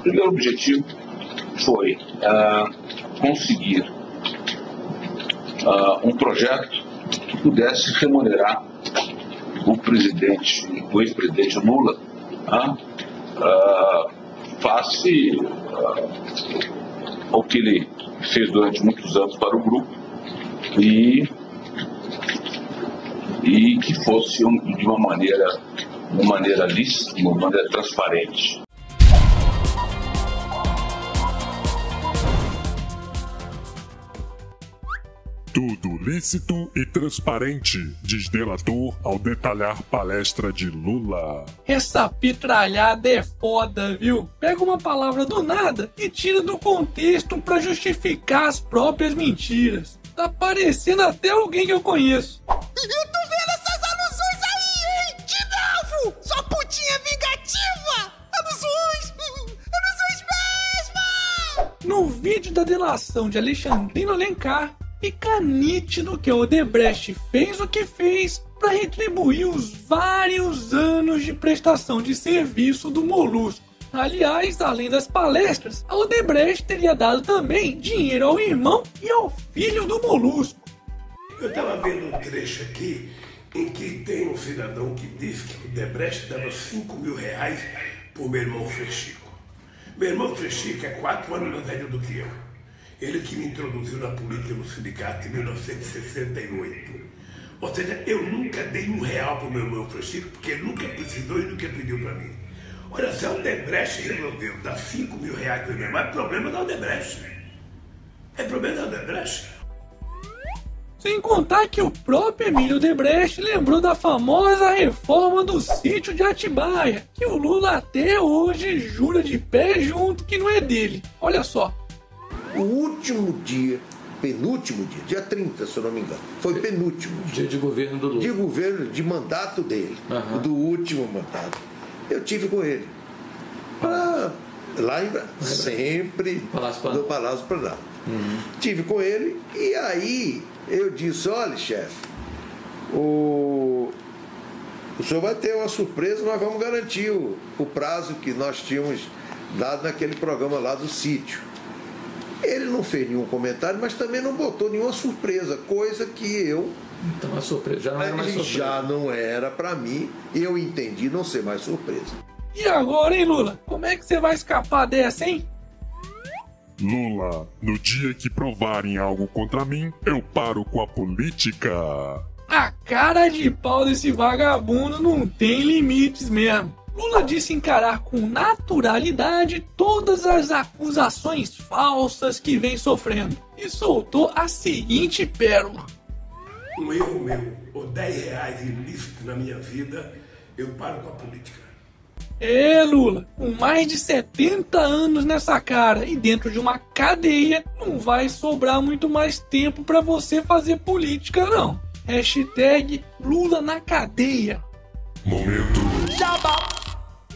O primeiro objetivo foi uh, conseguir uh, um projeto que pudesse remunerar o presidente, o ex-presidente Lula, uh, face ao que ele fez durante muitos anos para o grupo e, e que fosse de uma maneira, uma maneira lícita, de uma maneira transparente. Tudo lícito e transparente, diz delator ao detalhar palestra de Lula. Essa pitralhada é foda, viu? Pega uma palavra do nada e tira do contexto para justificar as próprias mentiras. Tá parecendo até alguém que eu conheço. Eu tô vendo essas alusões aí, hein? De novo! Sua putinha vingativa! Alusões! Alusões mesmo! No vídeo da delação de Alexandrino Alencar, fica nítido que o Odebrecht fez o que fez para retribuir os vários anos de prestação de serviço do Molusco. Aliás, além das palestras, a Odebrecht teria dado também dinheiro ao irmão e ao filho do Molusco. Eu estava vendo um trecho aqui em que tem um cidadão que diz que o Odebrecht dava 5 mil reais por meu irmão Frechico. Meu irmão Frechico é quatro anos mais velho do que eu. Ele que me introduziu na política no sindicato em 1968. Ou seja, eu nunca dei um real para o meu irmão Francisco, porque ele nunca precisou e nunca pediu para mim. Olha, se a Odebrecht resolveu dar 5 mil reais para mim, mas é problema da Odebrecht. É problema da Odebrecht. Sem contar que o próprio Emílio Debrecht lembrou da famosa reforma do sítio de Atibaia, que o Lula até hoje jura de pé junto que não é dele. Olha só, o último dia, penúltimo dia, dia 30, se eu não me engano. Foi penúltimo dia. de governo do Lula. De governo, de mandato dele. Uhum. Do último mandato. Eu tive com ele. Pra, lá em sempre Palácio no Palácio Planalto. Uhum. Tive com ele e aí eu disse, olha, chefe, o, o senhor vai ter uma surpresa, nós vamos garantir o, o prazo que nós tínhamos dado naquele programa lá do sítio. Ele não fez nenhum comentário, mas também não botou nenhuma surpresa, coisa que eu. Então a surpresa já não era mais surpresa. Já não era para mim, eu entendi não ser mais surpresa. E agora, hein, Lula? Como é que você vai escapar dessa, hein? Lula, no dia que provarem algo contra mim, eu paro com a política. A cara de pau desse vagabundo não tem limites mesmo. Lula disse encarar com naturalidade todas as acusações falsas que vem sofrendo e soltou a seguinte pérola. Um erro meu, ou 10 reais ilícito na minha vida, eu paro com a política. É, Lula, com mais de 70 anos nessa cara e dentro de uma cadeia, não vai sobrar muito mais tempo para você fazer política, não. Hashtag Lula na cadeia. Momento. Jabá.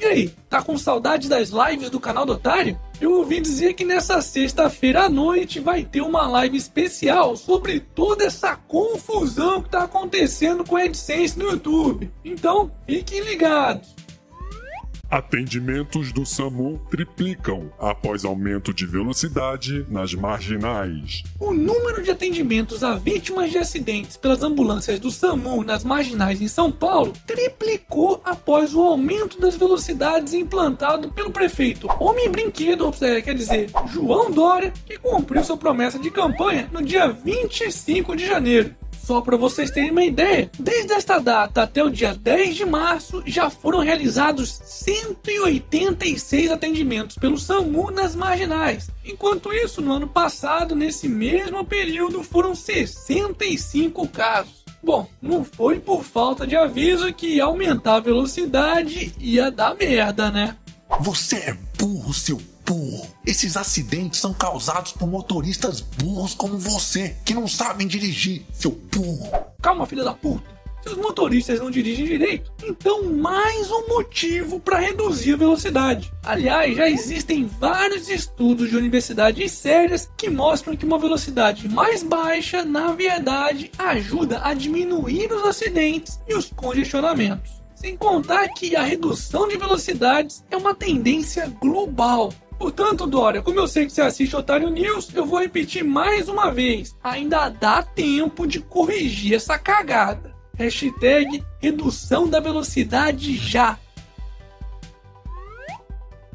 E aí, tá com saudade das lives do canal do Otário? Eu ouvi dizer que nessa sexta-feira à noite vai ter uma live especial sobre toda essa confusão que tá acontecendo com a AdSense no YouTube. Então, fiquem ligados. Atendimentos do SAMU triplicam após aumento de velocidade nas marginais. O número de atendimentos a vítimas de acidentes pelas ambulâncias do SAMU nas marginais em São Paulo triplicou após o aumento das velocidades implantado pelo prefeito Homem Brinquedo, quer dizer, João Dória, que cumpriu sua promessa de campanha no dia 25 de janeiro. Só para vocês terem uma ideia, desde esta data até o dia 10 de março já foram realizados 186 atendimentos pelo SAMU nas marginais. Enquanto isso, no ano passado, nesse mesmo período, foram 65 casos. Bom, não foi por falta de aviso que aumentar a velocidade ia dar merda, né? Você é burro, seu burro. Esses acidentes são causados por motoristas burros como você, que não sabem dirigir, seu burro. Calma, filha da puta. Se os motoristas não dirigem direito, então mais um motivo para reduzir a velocidade. Aliás, já existem vários estudos de universidades sérias que mostram que uma velocidade mais baixa, na verdade, ajuda a diminuir os acidentes e os congestionamentos. Sem contar que a redução de velocidades é uma tendência global. Portanto, Dória, como eu sei que você assiste Otário News, eu vou repetir mais uma vez. Ainda dá tempo de corrigir essa cagada. Hashtag redução da velocidade já.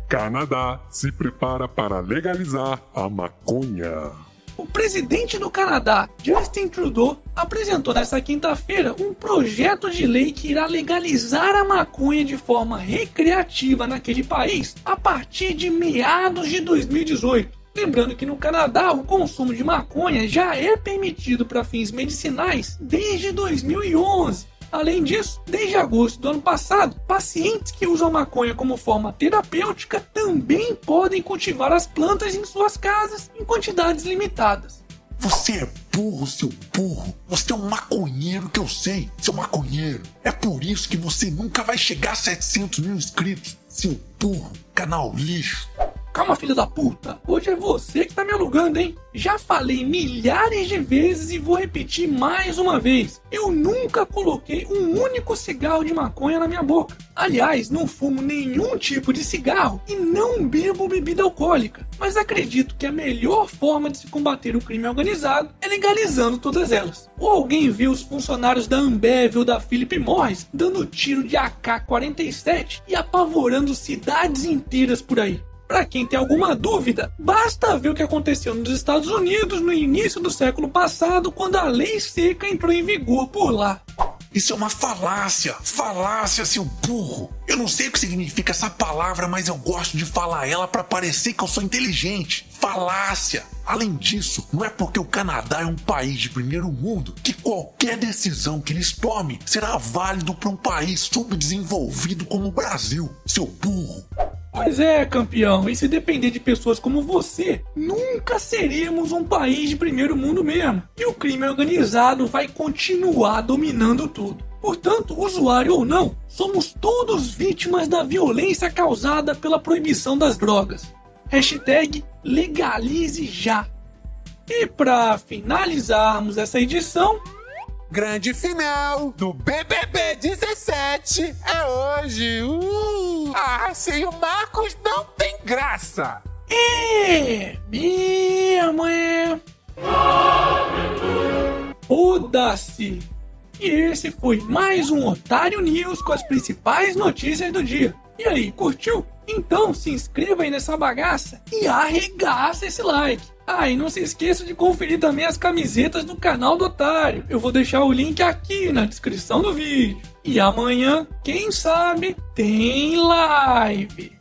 Canadá se prepara para legalizar a maconha. O presidente do Canadá, Justin Trudeau, apresentou nesta quinta-feira um projeto de lei que irá legalizar a maconha de forma recreativa naquele país a partir de meados de 2018. Lembrando que no Canadá o consumo de maconha já é permitido para fins medicinais desde 2011. Além disso, desde agosto do ano passado, pacientes que usam maconha como forma terapêutica também podem cultivar as plantas em suas casas em quantidades limitadas. Você é burro, seu burro. Você é um maconheiro que eu sei, seu maconheiro. É por isso que você nunca vai chegar a 700 mil inscritos, seu burro, canal lixo. Calma, filho da puta. Hoje é você que tá me alugando, hein? Já falei milhares de vezes e vou repetir mais uma vez. Eu nunca coloquei um único cigarro de maconha na minha boca. Aliás, não fumo nenhum tipo de cigarro e não bebo bebida alcoólica. Mas acredito que a melhor forma de se combater o crime organizado é legalizando todas elas. Ou alguém viu os funcionários da Ambev ou da Philip Morris dando tiro de AK-47 e apavorando cidades inteiras por aí. Para quem tem alguma dúvida, basta ver o que aconteceu nos Estados Unidos no início do século passado, quando a lei seca entrou em vigor por lá. Isso é uma falácia! Falácia, seu burro! Eu não sei o que significa essa palavra, mas eu gosto de falar ela para parecer que eu sou inteligente. Falácia! Além disso, não é porque o Canadá é um país de primeiro mundo que qualquer decisão que eles tomem será válido para um país subdesenvolvido como o Brasil, seu burro. Pois é, campeão, e se depender de pessoas como você, nunca seríamos um país de primeiro mundo mesmo. E o crime organizado vai continuar dominando tudo. Portanto, usuário ou não, somos todos vítimas da violência causada pela proibição das drogas. Hashtag legalize já. E para finalizarmos essa edição, Grande final do BBB 17 é hoje. Uh! Ah, sem o Marcos não tem graça. É, mesmo é. Foda-se! E esse foi mais um Otário News com as principais notícias do dia. E aí, curtiu? Então se inscreva aí nessa bagaça e arregaça esse like. Ah, e não se esqueça de conferir também as camisetas do canal do Otário. Eu vou deixar o link aqui na descrição do vídeo. E amanhã, quem sabe, tem live.